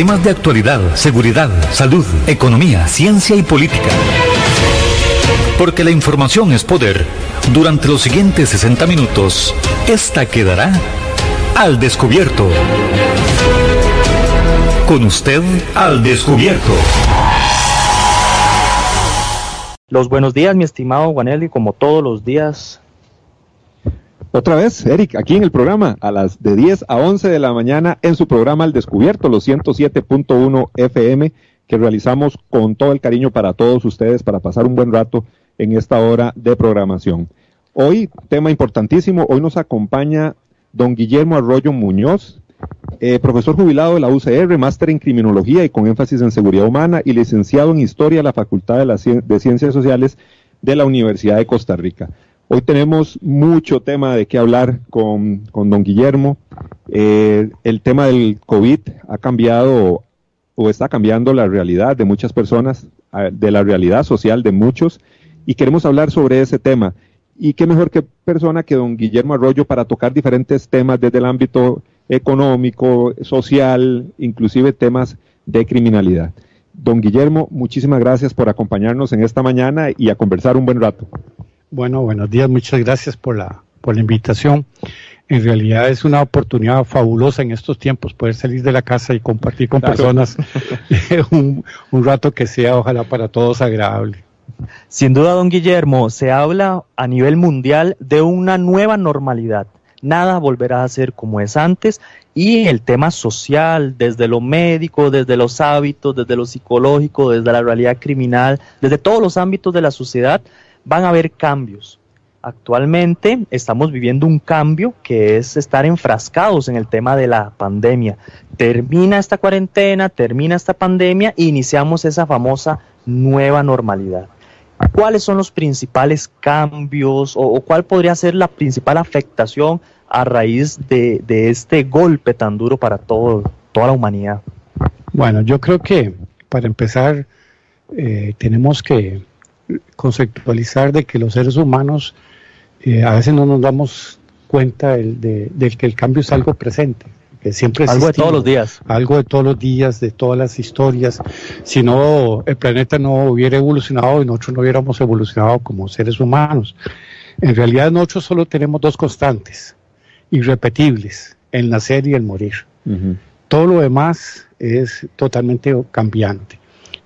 Temas de actualidad, seguridad, salud, economía, ciencia y política. Porque la información es poder. Durante los siguientes 60 minutos, esta quedará al descubierto. Con usted al descubierto. Los buenos días, mi estimado Juanelli, como todos los días. Otra vez, Eric, aquí en el programa, a las de 10 a 11 de la mañana, en su programa Al Descubierto, los 107.1 FM, que realizamos con todo el cariño para todos ustedes, para pasar un buen rato en esta hora de programación. Hoy, tema importantísimo, hoy nos acompaña don Guillermo Arroyo Muñoz, eh, profesor jubilado de la UCR, máster en criminología y con énfasis en seguridad humana y licenciado en historia de la Facultad de, de Ciencias Sociales de la Universidad de Costa Rica. Hoy tenemos mucho tema de qué hablar con, don Guillermo. Eh, el tema del COVID ha cambiado o está cambiando la realidad de muchas personas, de la realidad social de muchos, y queremos hablar sobre ese tema. Y qué mejor que persona que don Guillermo Arroyo para tocar diferentes temas desde el ámbito económico, social, inclusive temas de criminalidad. Don Guillermo, muchísimas gracias por acompañarnos en esta mañana y a conversar un buen rato. Bueno, buenos días, muchas gracias por la, por la invitación. En realidad es una oportunidad fabulosa en estos tiempos poder salir de la casa y compartir con personas un, un rato que sea ojalá para todos agradable. Sin duda, don Guillermo, se habla a nivel mundial de una nueva normalidad nada volverá a ser como es antes y el tema social, desde lo médico, desde los hábitos, desde lo psicológico, desde la realidad criminal, desde todos los ámbitos de la sociedad, van a haber cambios. Actualmente estamos viviendo un cambio que es estar enfrascados en el tema de la pandemia. Termina esta cuarentena, termina esta pandemia e iniciamos esa famosa nueva normalidad. ¿Cuáles son los principales cambios o, cuál podría ser la principal afectación a raíz de, este golpe tan duro para todo, toda la humanidad? Bueno, yo creo que para empezar eh, tenemos que conceptualizar de que los seres humanos eh, a veces no nos damos cuenta de, que el cambio es algo presente que siempre algo de todos los días. Algo de todos los días de todas las historias. Si no el planeta no hubiera evolucionado y nosotros no hubiéramos evolucionado como seres humanos. En realidad nosotros solo tenemos dos constantes irrepetibles el nacer y el morir. Todo lo demás es totalmente cambiante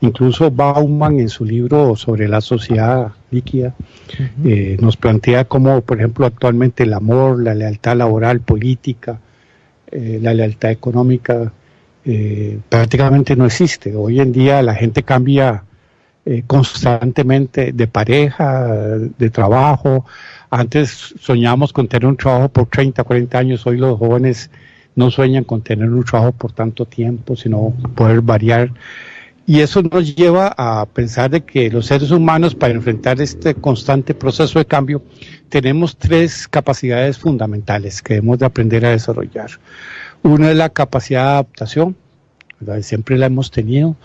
Incluso Bauman en su libro sobre la sociedad líquida eh, nos plantea cómo, por ejemplo, actualmente el amor, la lealtad laboral, política, eh, la lealtad económica eh, prácticamente no existe. Hoy en día la gente cambia constantemente de pareja, de trabajo. Antes soñábamos con tener un trabajo por 30, 40 años. Hoy los jóvenes no sueñan con tener un trabajo por tanto tiempo, sino poder variar. Y eso nos lleva a pensar de que los seres humanos para enfrentar este constante proceso de cambio tenemos tres capacidades fundamentales que debemos de aprender a desarrollar. Una es la capacidad de adaptación, siempre la hemos tenido,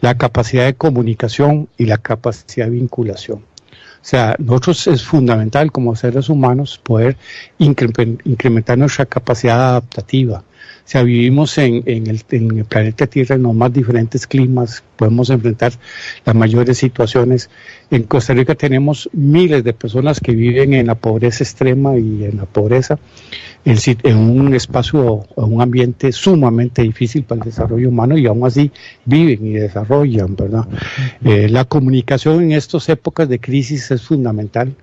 la capacidad de comunicación y la capacidad de vinculación. O sea, nosotros es fundamental como seres humanos poder incrementar nuestra capacidad adaptativa sea, vivimos en, el, planeta Tierra en los más diferentes climas, podemos enfrentar las mayores situaciones. En Costa Rica tenemos miles de personas que viven en la pobreza extrema y en la pobreza, en, un espacio un ambiente sumamente difícil para el desarrollo humano y aún así viven y desarrollan, ¿verdad? Eh, la comunicación en estas épocas de crisis es fundamental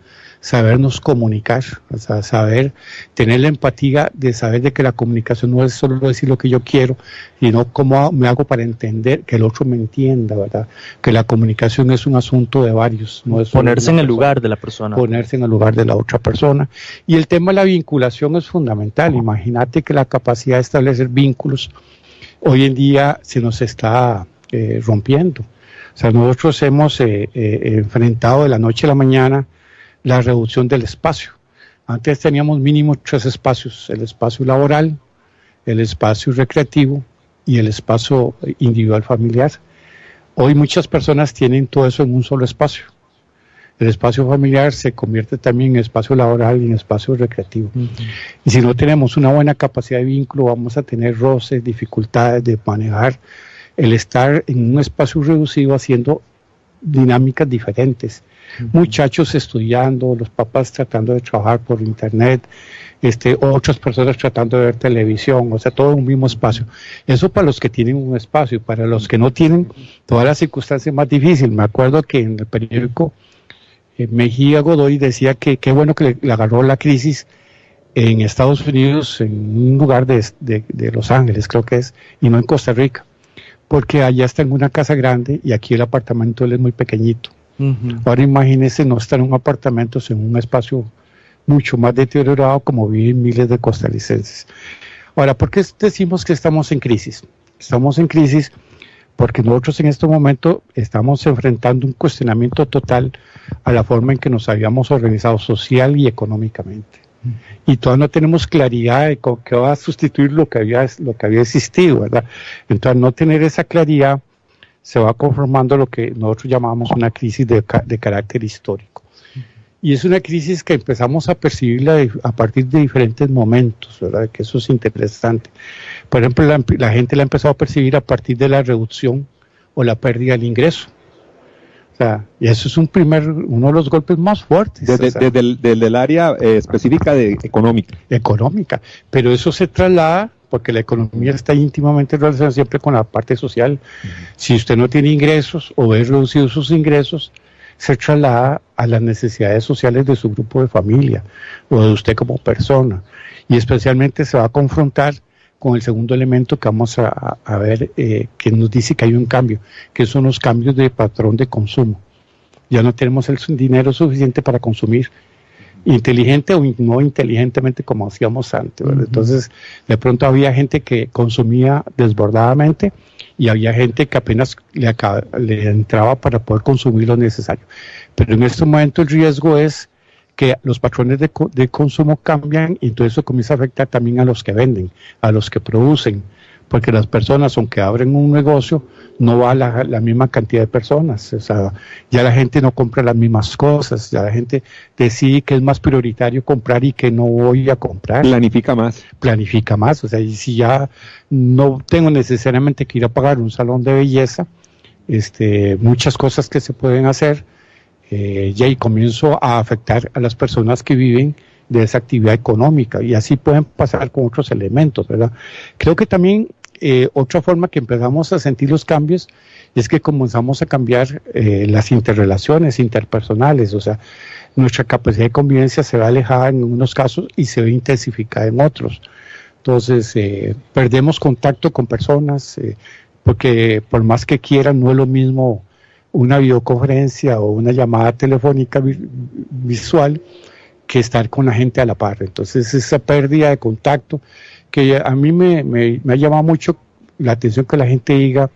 sabernos comunicar, o sea, saber tener la empatía de saber de que la comunicación no es solo decir lo que yo quiero, sino cómo me hago para entender que el otro me entienda, ¿verdad? Que la comunicación es un asunto de varios, no es ponerse en el lugar de la persona. Ponerse en el lugar de la otra persona. Y el tema de la vinculación es fundamental. Imagínate que la capacidad de establecer vínculos hoy en día se nos está eh, rompiendo. O sea, nosotros hemos eh, eh, enfrentado de la noche a la mañana la reducción del espacio. Antes teníamos mínimo tres espacios, el espacio laboral, el espacio recreativo y el espacio individual familiar. Hoy muchas personas tienen todo eso en un solo espacio. el espacio familiar se convierte también en espacio laboral y en espacio recreativo. Y si no tenemos una buena capacidad de vínculo, vamos a tener roces, dificultades de manejar el estar en un espacio reducido haciendo dinámicas diferentes. Muchachos estudiando, los papás tratando de trabajar por internet, este, otras personas tratando de ver televisión, o sea, todo en un mismo espacio. Eso para los que tienen un espacio, para los que no tienen, todas las circunstancias más difíciles. Me acuerdo que en el periódico eh, Mejía Godoy decía que qué bueno que le, agarró la crisis en Estados Unidos, en un lugar de, de, Los Ángeles, creo que es, y no en Costa Rica, porque allá está en una casa grande y aquí el apartamento él es muy pequeñito. Ahora imagínese no estar en un apartamento, en un espacio mucho más deteriorado como viven miles de costarricenses. Ahora, ¿por qué decimos que estamos en crisis? Estamos en crisis porque nosotros en este momento estamos enfrentando un cuestionamiento total a la forma en que nos habíamos organizado social y económicamente. Y todavía no tenemos claridad de qué va a sustituir lo que había, lo que había existido, ¿verdad? Entonces, no tener esa claridad, se va conformando lo que nosotros llamamos una crisis de, de carácter histórico. Y es una crisis que empezamos a percibirla a partir de diferentes momentos, ¿verdad? Que eso es interesante. Por ejemplo, la, gente la ha empezado a percibir a partir de la reducción o la pérdida del ingreso. Sea, y eso es un primer, uno de los golpes más fuertes. Desde, el, área eh, específica de económica. Económica. Pero eso se traslada porque la economía está íntimamente relacionada siempre con la parte social. Si usted no tiene ingresos o ve reducidos sus ingresos, se traslada a las necesidades sociales de su grupo de familia o de usted como persona. Y especialmente se va a confrontar con el segundo elemento que vamos a, ver, eh, que nos dice que hay un cambio, que son los cambios de patrón de consumo. Ya no tenemos el dinero suficiente para consumir inteligente o no inteligentemente como hacíamos antes. Entonces, de pronto había gente que consumía desbordadamente y había gente que apenas le, le entraba para poder consumir lo necesario. Pero en este momento el riesgo es que los patrones de, de, consumo cambian y entonces eso comienza a afectar también a los que venden, a los que producen, porque las personas, aunque abren un negocio, no va la, la misma cantidad de personas. O sea, ya la gente no compra las mismas cosas, ya la gente decide que es más prioritario comprar y que no voy a comprar. Planifica más. Planifica más. O sea, y si ya no tengo necesariamente que ir a pagar un salón de belleza, este, muchas cosas que se pueden hacer, eh, y comienzo a afectar a las personas que viven de esa actividad económica y así pueden pasar con otros elementos, ¿verdad? Creo que también eh, otra forma que empezamos a sentir los cambios es que comenzamos a cambiar eh, las interrelaciones interpersonales, o sea, nuestra capacidad de convivencia se va alejada en unos casos y se ve intensificada en otros. Entonces, perdemos contacto con personas, porque por más que quieran, no es lo mismo una videoconferencia o una llamada telefónica visual que estar con la gente a la par. Entonces, esa pérdida de contacto que a mí me, me, ha llamado mucho la atención que la gente diga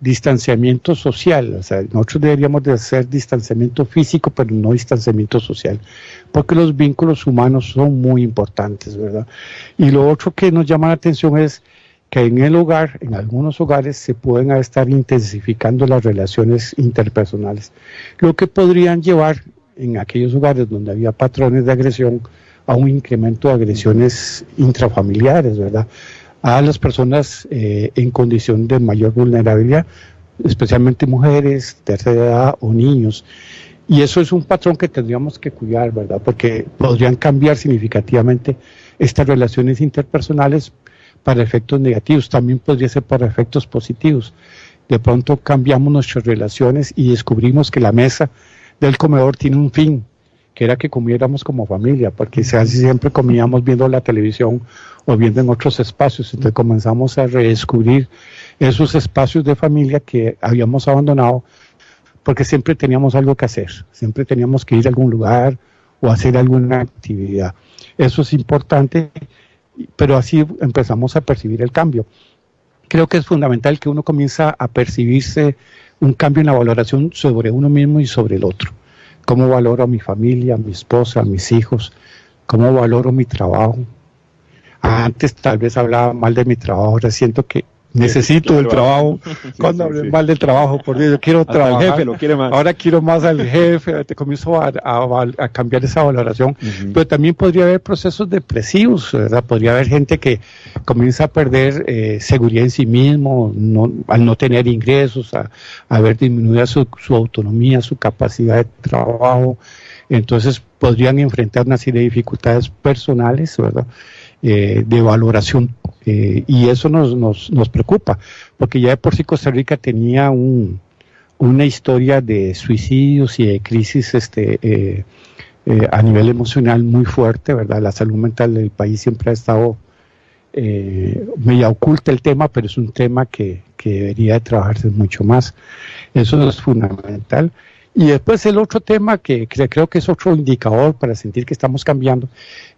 distanciamiento social, o sea, nosotros deberíamos de hacer distanciamiento físico, pero no distanciamiento social, porque los vínculos humanos son muy importantes, ¿verdad? Y lo otro que nos llama la atención es que en el hogar, en algunos hogares, se pueden estar intensificando las relaciones interpersonales, lo que podrían llevar en aquellos hogares donde había patrones de agresión a un incremento de agresiones intrafamiliares, ¿verdad? A las personas eh, en condición de mayor vulnerabilidad, especialmente mujeres, tercera edad o niños. Y eso es un patrón que tendríamos que cuidar, ¿verdad? Porque podrían cambiar significativamente estas relaciones interpersonales para efectos negativos, también podría ser para efectos positivos. De pronto cambiamos nuestras relaciones y descubrimos que la mesa del comedor tiene un fin, que era que comiéramos como familia, porque casi siempre comíamos viendo la televisión o viendo en otros espacios. Entonces comenzamos a redescubrir esos espacios de familia que habíamos abandonado porque siempre teníamos algo que hacer, siempre teníamos que ir a algún lugar o hacer alguna actividad. Eso es importante, pero así empezamos a percibir el cambio. Creo que es fundamental que uno comienza a percibirse un cambio en la valoración sobre uno mismo y sobre el otro cómo valoro a mi familia, a mi esposa, a mis hijos, cómo valoro mi trabajo. Antes tal vez hablaba mal de mi trabajo, ahora siento que necesito el trabajo. Cuando hablen mal del trabajo, por Dios, yo quiero trabajar. El jefe lo quiere más. Ahora quiero más al jefe, te comienzo a, a, cambiar esa valoración. Pero también podría haber procesos depresivos, ¿verdad? Podría haber gente que comienza a perder eh, seguridad en sí mismo, no, al no tener ingresos, a, a ver disminuida su, su autonomía, su capacidad de trabajo. Entonces podrían enfrentar una serie de dificultades personales, ¿verdad? Eh, de valoración eh, y eso nos, nos, nos, preocupa, porque ya de por sí Costa Rica tenía un, una historia de suicidios y de crisis este, eh, a nivel emocional muy fuerte, ¿verdad? La salud mental del país siempre ha estado media oculta el tema, pero es un tema que, que debería de trabajarse mucho más. Eso es fundamental. Y después el otro tema que, creo que es otro indicador para sentir que estamos cambiando,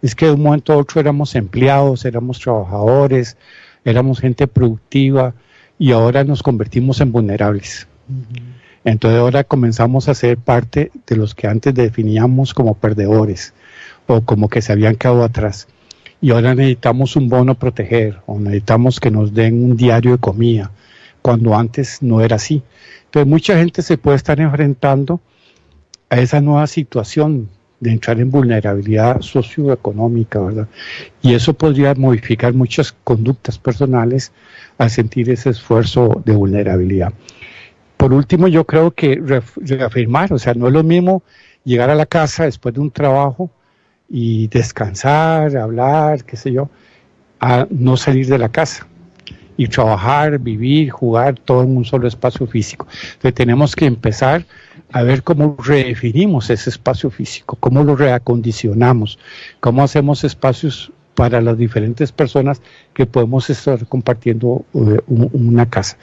es que de un momento a otro éramos empleados, éramos trabajadores, éramos gente productiva y ahora nos convertimos en vulnerables. Entonces ahora comenzamos a ser parte de los que antes definíamos como perdedores o como que se habían quedado atrás. Y ahora necesitamos un bono proteger o necesitamos que nos den un diario de comida, cuando antes no era así. Entonces mucha gente se puede estar enfrentando a esa nueva situación de entrar en vulnerabilidad socioeconómica, ¿verdad? Y eso podría modificar muchas conductas personales al sentir ese esfuerzo de vulnerabilidad. Por último, yo creo que reafirmar, o sea, no es lo mismo llegar a la casa después de un trabajo y descansar, hablar, qué sé yo, a no salir de la casa y trabajar, vivir, jugar todo en un solo espacio físico. Entonces tenemos que empezar a ver cómo redefinimos ese espacio físico, cómo lo reacondicionamos, cómo hacemos espacios para las diferentes personas que podemos estar compartiendo eh, una casa.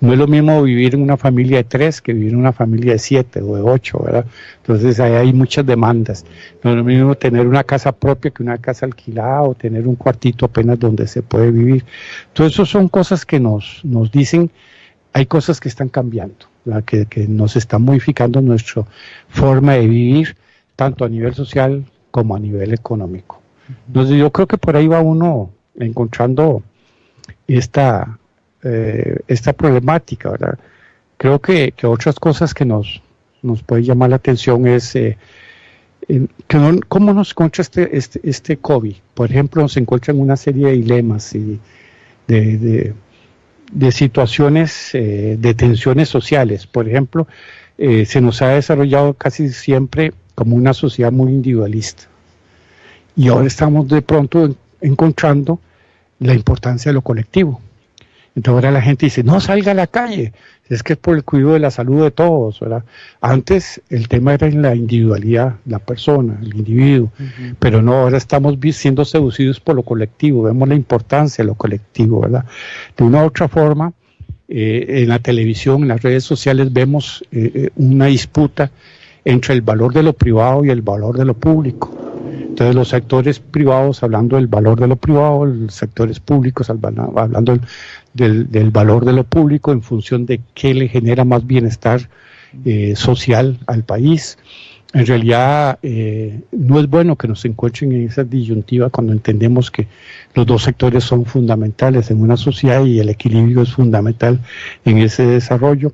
No es lo mismo vivir en una familia de tres que vivir en una familia de siete o de ocho, ¿verdad? Entonces ahí hay muchas demandas. No es lo mismo tener una casa propia que una casa alquilada o tener un cuartito apenas donde se puede vivir. Todo eso son cosas que nos, nos dicen, hay cosas que están cambiando, que, que nos están modificando nuestra forma de vivir, tanto a nivel social como a nivel económico. Entonces yo creo que por ahí va uno encontrando esta, eh, esta problemática, ¿verdad? Creo que, otras cosas que nos, nos puede llamar la atención es eh, que cómo nos encuentra este, este, este COVID. Por ejemplo, nos encuentran una serie de dilemas y de, de, situaciones, eh, de tensiones sociales. Por ejemplo, se nos ha desarrollado casi siempre como una sociedad muy individualista. Y ahora estamos de pronto encontrando la importancia de lo colectivo. Entonces ahora la gente dice, no salga a la calle, es que es por el cuidado de la salud de todos. ¿verdad? Antes el tema era en la individualidad, la persona, el individuo, pero no, ahora estamos siendo seducidos por lo colectivo, vemos la importancia de lo colectivo. ¿verdad? De una u otra forma, eh, en la televisión, en las redes sociales vemos eh, eh, una disputa entre el valor de lo privado y el valor de lo público. Entonces los sectores privados hablando del valor de lo privado, los sectores públicos hablando del, valor de lo público en función de qué le genera más bienestar eh, social al país. En realidad eh, no es bueno que nos encuentren en esa disyuntiva cuando entendemos que los dos sectores son fundamentales en una sociedad y el equilibrio es fundamental en ese desarrollo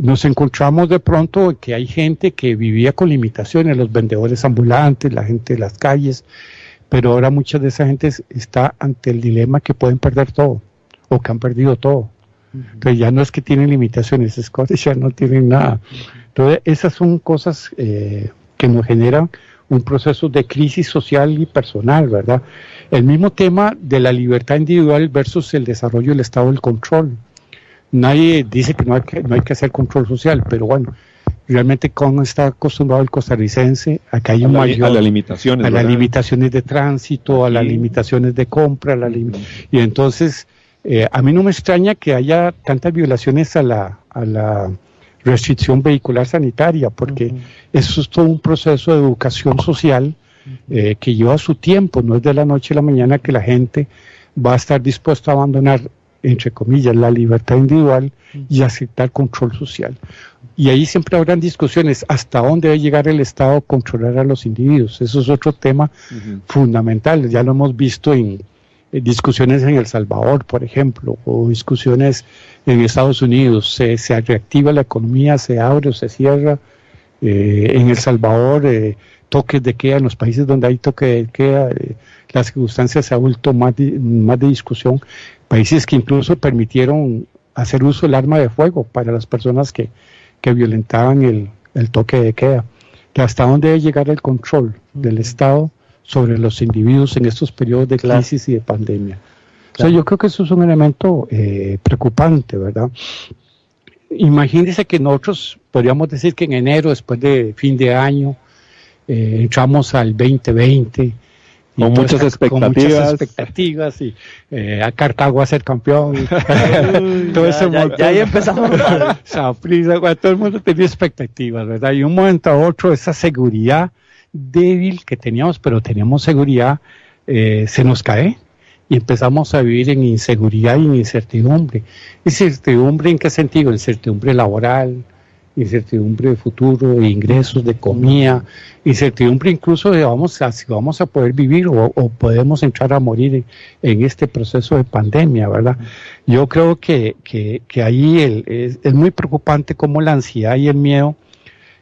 nos encontramos de pronto que hay gente que vivía con limitaciones, los vendedores ambulantes, la gente de las calles, pero ahora mucha de esa gente está ante el dilema que pueden perder todo o que han perdido todo. Entonces ya no es que tienen limitaciones, es que ya no tienen nada. Entonces esas son cosas eh, que nos generan un proceso de crisis social y personal, ¿verdad? El mismo tema de la libertad individual versus el desarrollo del estado del control nadie dice que no hay que, no hay que hacer control social, pero bueno, realmente cómo está acostumbrado el costarricense a que hay un mayor a las limitaciones, a las limitaciones de tránsito, a las limitaciones de compra, la y entonces eh, a mí no me extraña que haya tantas violaciones a la, a la restricción vehicular sanitaria, porque eso es todo un proceso de educación social eh, que lleva su tiempo, no es de la noche a la mañana que la gente va a estar dispuesto a abandonar entre comillas, la libertad individual y aceptar control social. Y ahí siempre habrán discusiones hasta dónde debe llegar el Estado a controlar a los individuos. Eso es otro tema fundamental. Ya lo hemos visto en, eh, discusiones en El Salvador, por ejemplo, o discusiones en Estados Unidos, se, se reactiva la economía, se abre o se cierra. Eh, en El Salvador, eh, toques de queda, en los países donde hay toque de queda, las circunstancias se ha vuelto más de, más de discusión. Países que incluso permitieron hacer uso del arma de fuego para las personas que, que violentaban el, el toque de queda. ¿Hasta dónde debe llegar el control del Estado sobre los individuos en estos periodos de crisis y de pandemia? O sea, yo creo que eso es un elemento eh, preocupante, ¿verdad? Imagínense que nosotros podríamos decir que en enero, después de fin de año, eh, entramos al 2020 con muchas expectativas. expectativas y eh, a Cartago a ser campeón. todo ya, ahí empezamos. todo el mundo tenía expectativas, ¿verdad? Y un momento a otro esa seguridad débil que teníamos, pero teníamos seguridad, eh, se nos cae y empezamos a vivir en inseguridad y en incertidumbre. ¿Incertidumbre en qué sentido? Incertidumbre laboral, incertidumbre de futuro, de ingresos, de comida, incertidumbre incluso de vamos a, si vamos a poder vivir o, podemos entrar a morir en, este proceso de pandemia, ¿verdad? Yo creo que, que, ahí el, es, muy preocupante cómo la ansiedad y el miedo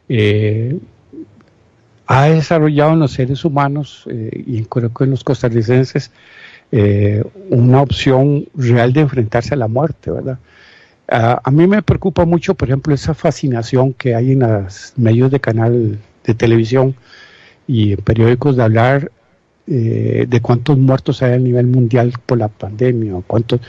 eh, ha desarrollado en los seres humanos eh, y creo que en los costarricenses eh, una opción real de enfrentarse a la muerte, ¿verdad? a mí me preocupa mucho, por ejemplo, esa fascinación que hay en los medios de canal de televisión y en periódicos de hablar eh, de cuántos muertos hay a nivel mundial por la pandemia. Cuántos,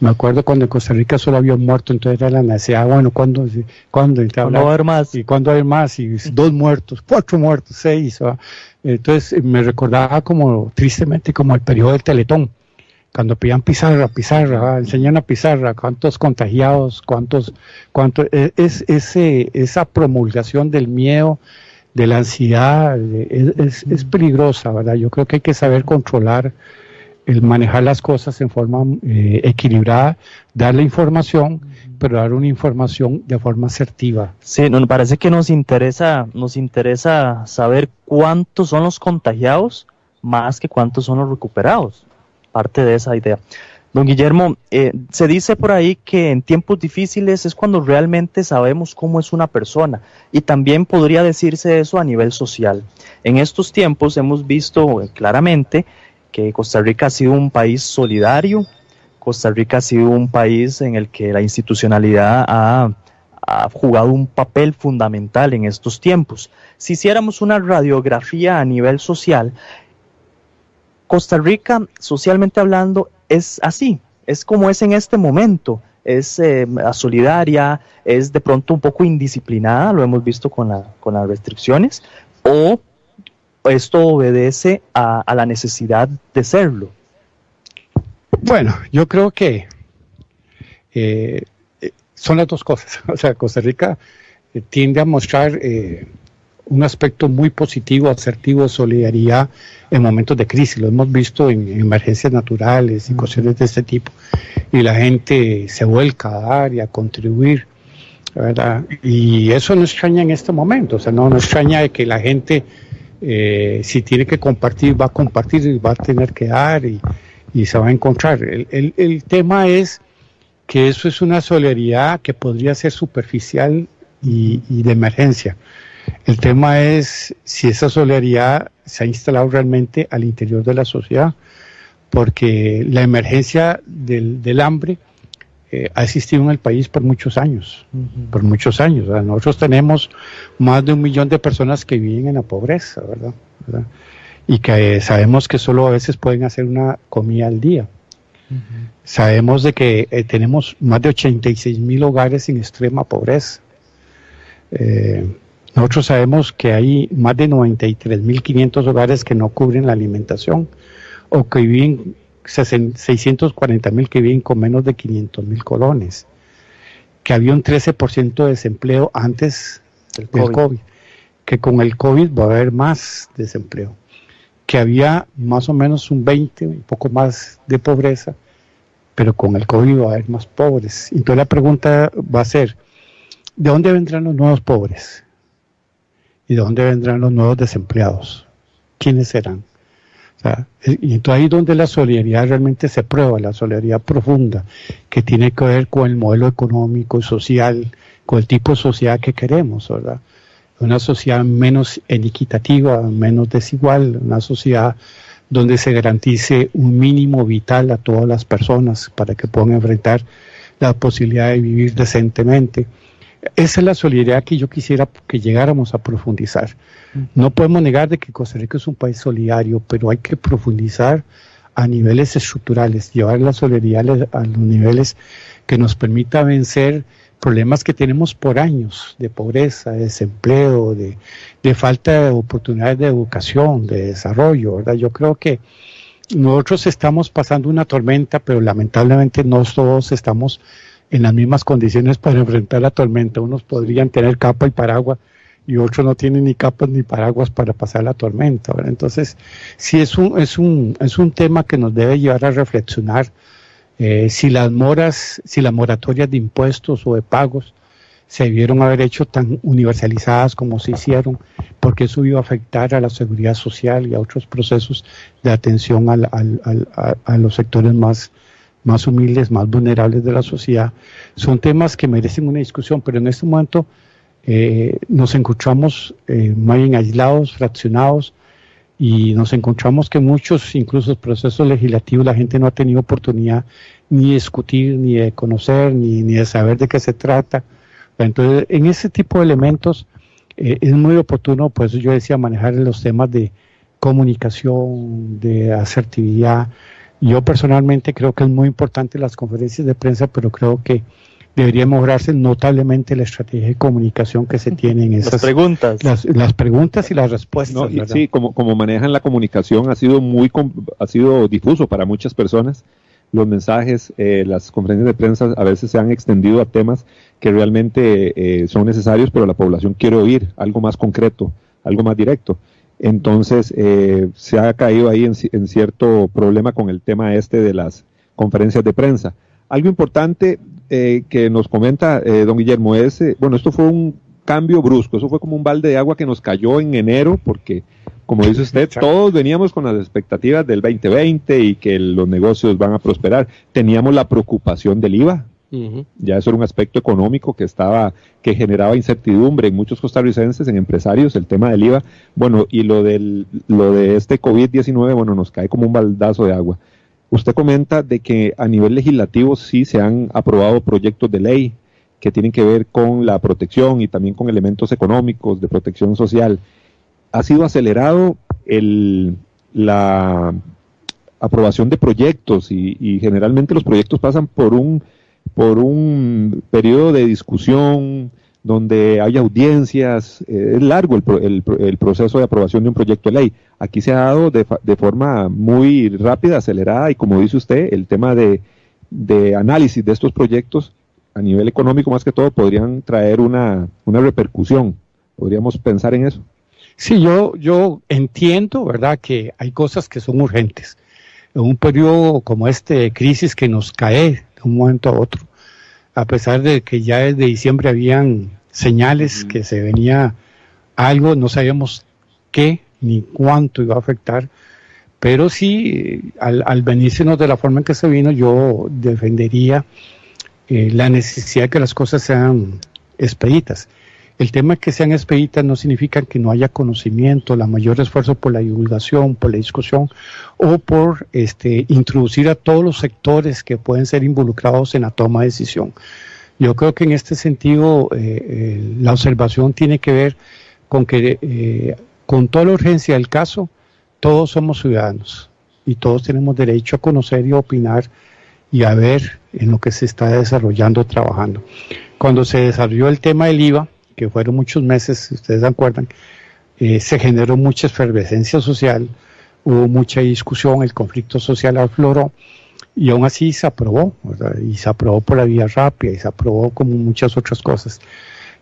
me acuerdo cuando en Costa Rica solo había un muerto, entonces era la necesidad, bueno, ¿cuándo, ¿cuándo, ¿Cuándo va a haber más? ¿Y cuándo hay más? Y dos muertos, cuatro muertos, seis. Entonces me recordaba como, tristemente, como el periodo del Teletón cuando pedían pizarra, pizarra, enseñan a pizarra, cuántos contagiados, cuántos, cuántos, e, es, ese, esa promulgación del miedo, de la ansiedad, es, es, peligrosa, ¿verdad? Yo creo que hay que saber controlar, el manejar las cosas en forma eh, equilibrada, dar la información, pero dar una información de forma asertiva. Sí, nos parece que nos interesa, nos interesa saber cuántos son los contagiados más que cuántos son los recuperados parte de esa idea. Don Guillermo, eh, se dice por ahí que en tiempos difíciles es cuando realmente sabemos cómo es una persona y también podría decirse eso a nivel social. En estos tiempos hemos visto eh, claramente que Costa Rica ha sido un país solidario, Costa Rica ha sido un país en el que la institucionalidad ha, ha jugado un papel fundamental en estos tiempos. Si hiciéramos una radiografía a nivel social, Costa Rica, socialmente hablando, es así, es como es en este momento, es eh, solidaria, es de pronto un poco indisciplinada, lo hemos visto con, las restricciones, o esto obedece a, la necesidad de serlo. Bueno, yo creo que eh, eh, son las dos cosas. O sea, Costa Rica tiende a mostrar un aspecto muy positivo, asertivo de solidaridad en momentos de crisis. Lo hemos visto en, emergencias naturales y cuestiones de este tipo. Y la gente se vuelca a dar y a contribuir. ¿verdad? Y eso no extraña en este momento. O sea, no, no extraña de que la gente, eh, si tiene que compartir, va a compartir y va a tener que dar y, y se va a encontrar. El, el, tema es que eso es una solidaridad que podría ser superficial y de emergencia. El tema es si esa solidaridad se ha instalado realmente al interior de la sociedad, porque la emergencia del, hambre eh, ha existido en el país por muchos años, por muchos años. Nosotros tenemos más de un millón de personas que viven en la pobreza, ¿verdad? Y que sabemos que solo a veces pueden hacer una comida al día. Sabemos de que eh, tenemos más de 86 mil hogares en extrema pobreza. Eh, nosotros sabemos que hay más de 93.500 hogares que no cubren la alimentación o que viven 640.000 que viven con menos de 500.000 colones, que había un 13% de desempleo antes del COVID. que con el COVID va a haber más desempleo, que había más o menos un 20, un poco más de pobreza, pero con el COVID va a haber más pobres. Entonces la pregunta va a ser, ¿de dónde vendrán los nuevos pobres? ¿Y de dónde vendrán los nuevos desempleados? ¿Quiénes serán? y entonces ahí donde la solidaridad realmente se prueba, la solidaridad profunda, que tiene que ver con el modelo económico, social, con el tipo de sociedad que queremos, ¿verdad? Una sociedad menos inequitativa, menos desigual, una sociedad donde se garantice un mínimo vital a todas las personas para que puedan enfrentar la posibilidad de vivir decentemente. Esa es la solidaridad que yo quisiera que llegáramos a profundizar. No podemos negar de que Costa Rica es un país solidario, pero hay que profundizar a niveles estructurales, llevar la solidaridad a los niveles que nos permita vencer problemas que tenemos por años de pobreza, de desempleo, de, falta de oportunidades de educación, de desarrollo, ¿verdad? Yo creo que nosotros estamos pasando una tormenta, pero lamentablemente no todos estamos en las mismas condiciones para enfrentar la tormenta. Unos podrían tener capa y paraguas y otros no tienen ni capas ni paraguas para pasar la tormenta. Entonces, sí es un, es, un, es un tema que nos debe llevar a reflexionar eh, si las moras, si las moratorias de impuestos o de pagos se debieron haber hecho tan universalizadas como se hicieron, porque eso iba a afectar a la seguridad social y a otros procesos de atención a los sectores más, más humildes, más vulnerables de la sociedad. Son temas que merecen una discusión, pero en este momento eh, nos encontramos eh, muy bien aislados, fraccionados, y nos encontramos que muchos, incluso procesos legislativos, la gente no ha tenido oportunidad ni de discutir, ni de conocer, ni, ni de saber de qué se trata. Entonces, en ese tipo de elementos eh, es muy oportuno, por eso yo decía, manejar los temas de comunicación, de asertividad. Yo personalmente creo que es muy importante las conferencias de prensa, pero creo que debería mejorarse notablemente la estrategia de comunicación que se tiene en esas preguntas. Las, preguntas y las respuestas. sí, como, como manejan la comunicación ha sido muy ha sido difuso para muchas personas. Los mensajes, eh, las conferencias de prensa a veces se han extendido a temas que realmente eh, son necesarios, pero la población quiere oír algo más concreto, algo más directo. Entonces eh, se ha caído ahí en, en cierto problema con el tema este de las conferencias de prensa. Algo importante eh, que nos comenta eh, don Guillermo es, eh, bueno, esto fue un cambio brusco, eso fue como un balde de agua que nos cayó en enero, porque, como dice usted, todos veníamos con las expectativas del 2020 y que los negocios van a prosperar. Teníamos la preocupación del IVA, Ya eso era un aspecto económico que estaba, que generaba incertidumbre en muchos costarricenses, en empresarios, el tema del IVA. Bueno, y lo del, lo de este COVID-19, bueno, nos cae como un baldazo de agua. Usted comenta de que a nivel legislativo sí se han aprobado proyectos de ley que tienen que ver con la protección y también con elementos económicos de protección social. ¿Ha sido acelerado el, la aprobación de proyectos y, generalmente los proyectos pasan por un, por un periodo de discusión, donde hay audiencias, eh, es largo el, el, proceso de aprobación de un proyecto de ley. Aquí se ha dado de, de, forma muy rápida, acelerada, y como dice usted, el tema de, de, análisis de estos proyectos a nivel económico más que todo podrían traer una, una repercusión. ¿Podríamos pensar en eso? Sí, yo, yo entiendo, ¿verdad?, que hay cosas que son urgentes. En un periodo como este de crisis que nos cae un momento a otro, a pesar de que ya desde diciembre habían señales que se venía algo, no sabíamos qué ni cuánto iba a afectar, pero sí, al, al venírsenos de la forma en que se vino, yo defendería eh, la necesidad de que las cosas sean expeditas. El tema que sean expeditas no significa que no haya conocimiento, la mayor esfuerzo por la divulgación, por la discusión o por este, introducir a todos los sectores que pueden ser involucrados en la toma de decisión. Yo creo que en este sentido eh, eh, la observación tiene que ver con que eh, con toda la urgencia del caso, todos somos ciudadanos y todos tenemos derecho a conocer y opinar y a ver en lo que se está desarrollando, trabajando. Cuando se desarrolló el tema del IVA, que fueron muchos meses, si ustedes se acuerdan, eh, se generó mucha efervescencia social, hubo mucha discusión, el conflicto social afloró y aún así se aprobó, y se aprobó por la vía rápida y se aprobó como muchas otras cosas.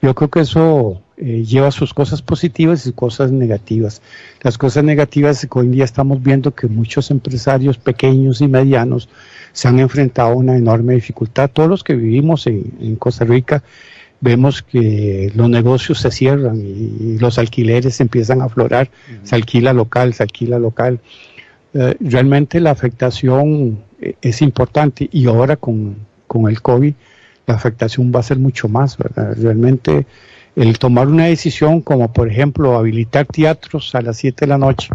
Yo creo que eso eh, lleva sus cosas positivas y sus cosas negativas. Las cosas negativas hoy en día estamos viendo que muchos empresarios pequeños y medianos se han enfrentado a una enorme dificultad. Todos los que vivimos en Costa Rica vemos que los negocios se cierran y, los alquileres empiezan a aflorar, se alquila local, se alquila local. Eh, realmente la afectación eh, es importante y ahora con, con, el COVID la afectación va a ser mucho más, ¿verdad? Realmente el tomar una decisión como por ejemplo habilitar teatros a las 7 de la noche,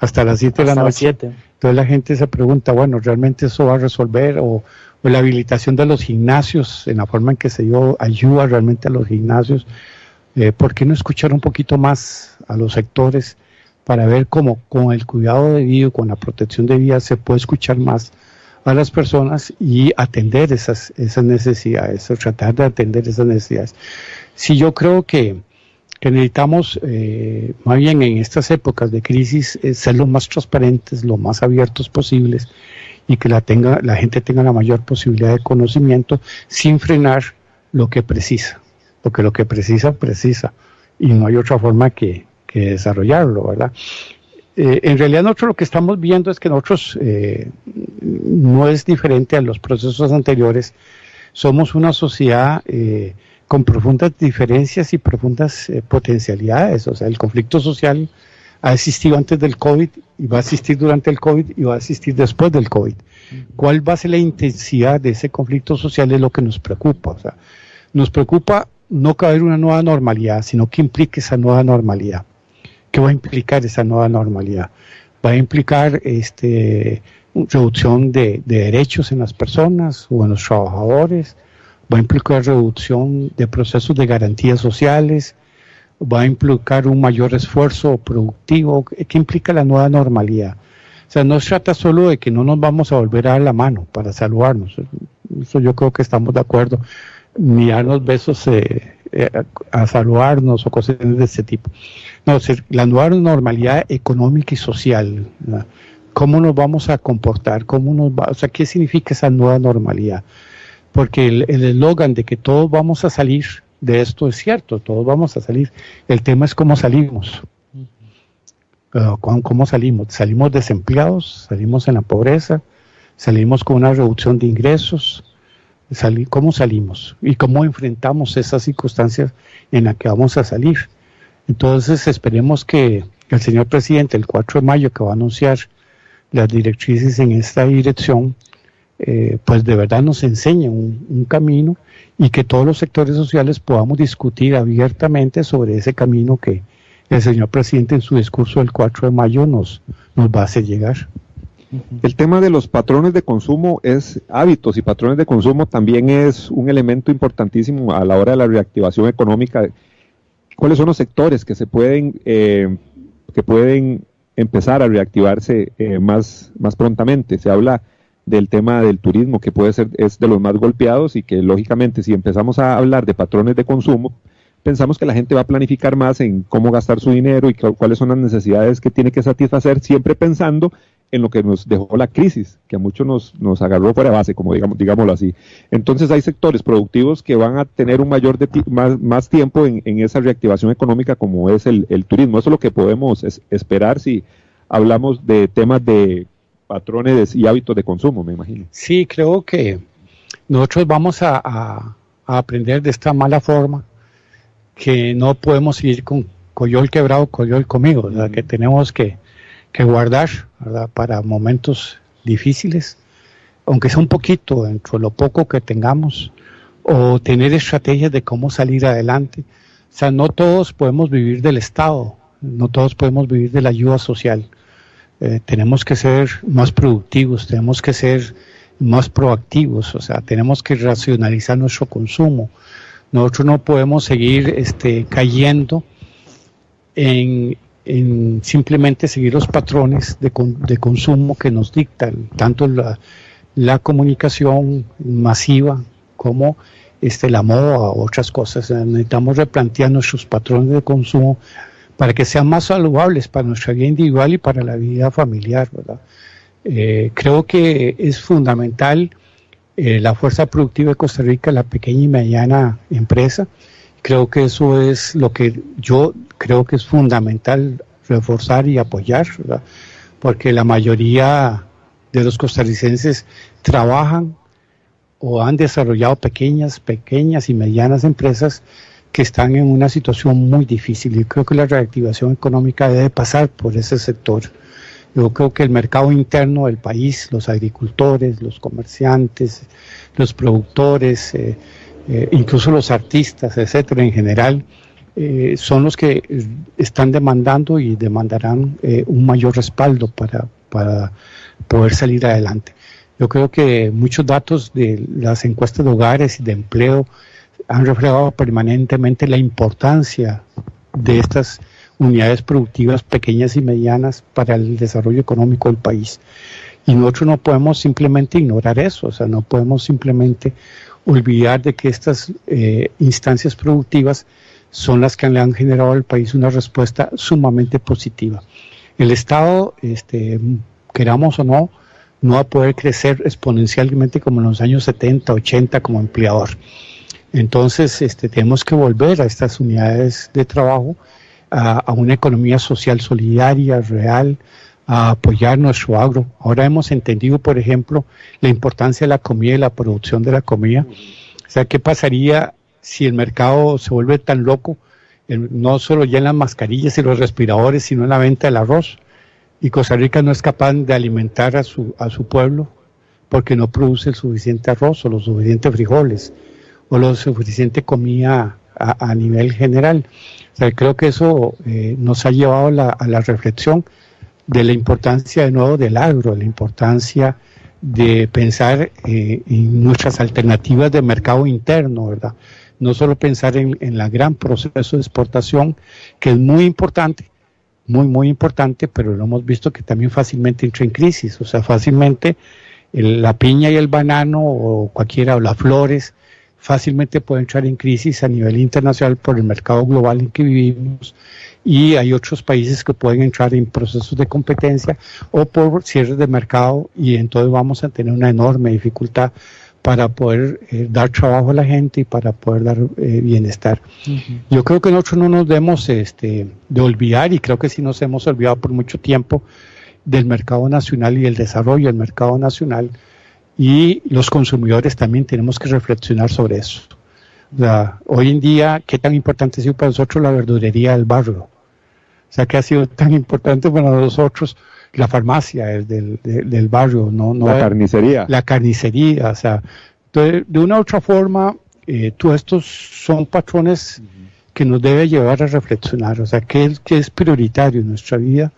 hasta las 7 de la noche. Entonces la gente se pregunta, bueno, ¿realmente eso va a resolver? O, o, la habilitación de los gimnasios, en la forma en que se dio ayuda realmente a los gimnasios. Eh, ¿Por qué no escuchar un poquito más a los sectores para ver cómo con el cuidado debido, con la protección de vida, se puede escuchar más a las personas y atender esas, esas necesidades, o tratar de atender esas necesidades. Si yo creo que que necesitamos, eh, más bien en estas épocas de crisis, eh, ser lo más transparentes, lo más abiertos posibles y que la, tenga, la gente tenga la mayor posibilidad de conocimiento sin frenar lo que precisa, porque lo que precisa, precisa, y no hay otra forma que, desarrollarlo, ¿verdad? Eh, en realidad nosotros lo que estamos viendo es que nosotros no es diferente a los procesos anteriores, somos una sociedad con profundas diferencias y profundas eh, potencialidades. O sea, el conflicto social ha existido antes del COVID y va a existir durante el COVID y va a existir después del COVID. ¿Cuál va a ser la intensidad de ese conflicto social? Es lo que nos preocupa. O sea, nos preocupa no caber una nueva normalidad, sino que implique esa nueva normalidad. ¿Qué va a implicar esa nueva normalidad? Va a implicar este, reducción de, de derechos en las personas o en los trabajadores, va a implicar reducción de procesos de garantías sociales, va a implicar un mayor esfuerzo productivo, que implica la nueva normalidad. O sea, no se trata solo de que no nos vamos a volver a dar la mano para saludarnos, eso yo creo que estamos de acuerdo, ni darnos besos eh, eh, a saludarnos o cosas de ese tipo. No, la nueva normalidad económica y social, ¿cómo nos vamos a comportar? ¿Cómo nos va, o sea, ¿qué significa esa nueva normalidad? porque el eslogan de que todos vamos a salir de esto es cierto, todos vamos a salir. El tema es cómo salimos. ¿Cómo salimos? Salimos desempleados, salimos en la pobreza, salimos con una reducción de ingresos. ¿Cómo salimos? ¿Y cómo enfrentamos esas circunstancias en las que vamos a salir? Entonces esperemos que el señor presidente el 4 de mayo que va a anunciar las directrices en esta dirección, eh, pues de verdad nos enseña un, camino y que todos los sectores sociales podamos discutir abiertamente sobre ese camino que el señor presidente en su discurso del 4 de mayo nos, nos va a hacer llegar. El tema de los patrones de consumo es hábitos y patrones de consumo también es un elemento importantísimo a la hora de la reactivación económica. ¿Cuáles son los sectores que se pueden eh, que pueden empezar a reactivarse eh, más, más prontamente? Se habla del tema del turismo, que puede ser es de los más golpeados y que lógicamente si empezamos a hablar de patrones de consumo, pensamos que la gente va a planificar más en cómo gastar su dinero y cuáles son las necesidades que tiene que satisfacer, siempre pensando en lo que nos dejó la crisis, que a muchos nos, nos agarró fuera de base, como digamos, digámoslo así. Entonces hay sectores productivos que van a tener un mayor más, más, tiempo en, en, esa reactivación económica como es el, el turismo. Eso es lo que podemos esperar si hablamos de temas de patrones y hábitos de consumo, me imagino. Sí, creo que nosotros vamos a, aprender de esta mala forma que no podemos seguir con coyol quebrado, coyol conmigo, ¿verdad? que tenemos que, guardar para momentos difíciles, aunque sea un poquito dentro de lo poco que tengamos, o tener estrategias de cómo salir adelante. O sea, no todos podemos vivir del Estado, no todos podemos vivir de la ayuda social. Eh, tenemos que ser más productivos, tenemos que ser más proactivos, o sea, tenemos que racionalizar nuestro consumo. Nosotros no podemos seguir este, cayendo en, simplemente seguir los patrones de, de, consumo que nos dictan tanto la, la comunicación masiva como este, la moda o otras cosas. Necesitamos replantear nuestros patrones de consumo para que sean más saludables para nuestra vida individual y para la vida familiar, ¿verdad? Eh, creo que es fundamental eh, la fuerza productiva de Costa Rica, la pequeña y mediana empresa. Creo que eso es lo que yo creo que es fundamental reforzar y apoyar, ¿verdad? porque la mayoría de los costarricenses trabajan o han desarrollado pequeñas, pequeñas y medianas empresas que están en una situación muy difícil y creo que la reactivación económica debe pasar por ese sector. Yo creo que el mercado interno del país, los agricultores, los comerciantes, los productores, eh, eh, incluso los artistas, etcétera, en general, eh, son los que están demandando y demandarán un mayor respaldo para, para poder salir adelante. Yo creo que muchos datos de las encuestas de hogares y de empleo han reflejado permanentemente la importancia de estas unidades productivas pequeñas y medianas para el desarrollo económico del país. Y nosotros no podemos simplemente ignorar eso, o sea, no podemos simplemente olvidar de que estas eh, instancias productivas son las que le han generado al país una respuesta sumamente positiva. El Estado, este, queramos o no, no va a poder crecer exponencialmente como en los años 70, 80 como empleador. Entonces, este, tenemos que volver a estas unidades de trabajo, a, una economía social solidaria, real, a apoyar nuestro agro. Ahora hemos entendido, por ejemplo, la importancia de la comida y la producción de la comida. O sea, ¿qué pasaría si el mercado se vuelve tan loco, no solo ya en las mascarillas y los respiradores, sino en la venta del arroz? Y Costa Rica no es capaz de alimentar a su, a su pueblo porque no produce el suficiente arroz o los suficientes frijoles o la suficiente comida a, nivel general. O sea, creo que eso eh, nos ha llevado a la reflexión de la importancia de nuevo del agro, la importancia de pensar eh, en nuestras alternativas de mercado interno, ¿verdad? No solo pensar en, en la gran proceso de exportación, que es muy importante, muy, muy importante, pero lo hemos visto que también fácilmente entra en crisis, o sea, fácilmente la piña y el banano o cualquiera, o las flores, fácilmente puede entrar en crisis a nivel internacional por el mercado global en que vivimos y hay otros países que pueden entrar en procesos de competencia o por cierres de mercado y entonces vamos a tener una enorme dificultad para poder eh, dar trabajo a la gente y para poder dar eh, bienestar. Yo creo que nosotros no nos debemos este, de olvidar, y creo que sí nos hemos olvidado por mucho tiempo, del mercado nacional y el desarrollo del mercado nacional, y los consumidores también tenemos que reflexionar sobre eso. hoy en día, ¿qué tan importante ha sido para nosotros la verdurería del barrio? O sea, ¿qué ha sido tan importante para nosotros la farmacia del, del, barrio? No, no la carnicería. La carnicería, o sea, de una u otra forma, eh, todos estos son patrones que nos debe llevar a reflexionar, o sea, ¿qué es, qué es prioritario en nuestra vida?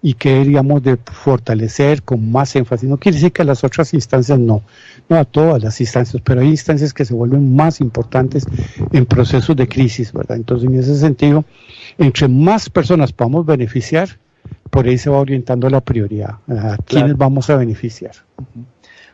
Y que deberíamos de fortalecer con más énfasis. No quiere decir que las otras instancias no, no a todas las instancias, pero hay instancias que se vuelven más importantes en procesos de crisis, ¿verdad? Entonces, en ese sentido, entre más personas podamos beneficiar, por ahí se va orientando la prioridad, a quiénes vamos a beneficiar.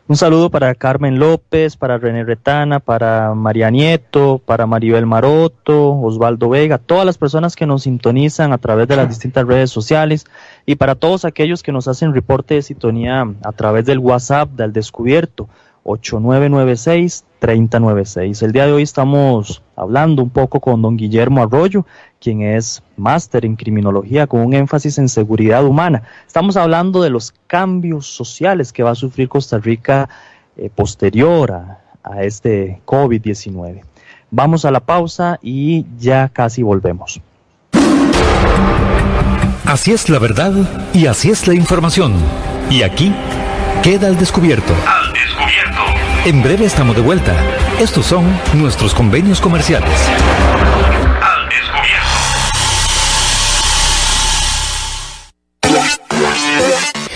Un saludo para Carmen López, para René Retana, para María Nieto, para Maribel Maroto, Osvaldo Vega, todas las personas que nos sintonizan a través de las distintas redes sociales y para todos aquellos que nos hacen reporte de sintonía a través del WhatsApp del descubierto 8996-3096. El día de hoy estamos hablando un poco con don Guillermo Arroyo, quien es máster en criminología con un énfasis en seguridad humana. Estamos hablando de los cambios sociales que va a sufrir Costa Rica eh, posterior a, a este COVID-19. Vamos a la pausa y ya casi volvemos. Así es la verdad y así es la información. Y aquí queda el descubierto. En breve estamos de vuelta. Estos son nuestros convenios comerciales.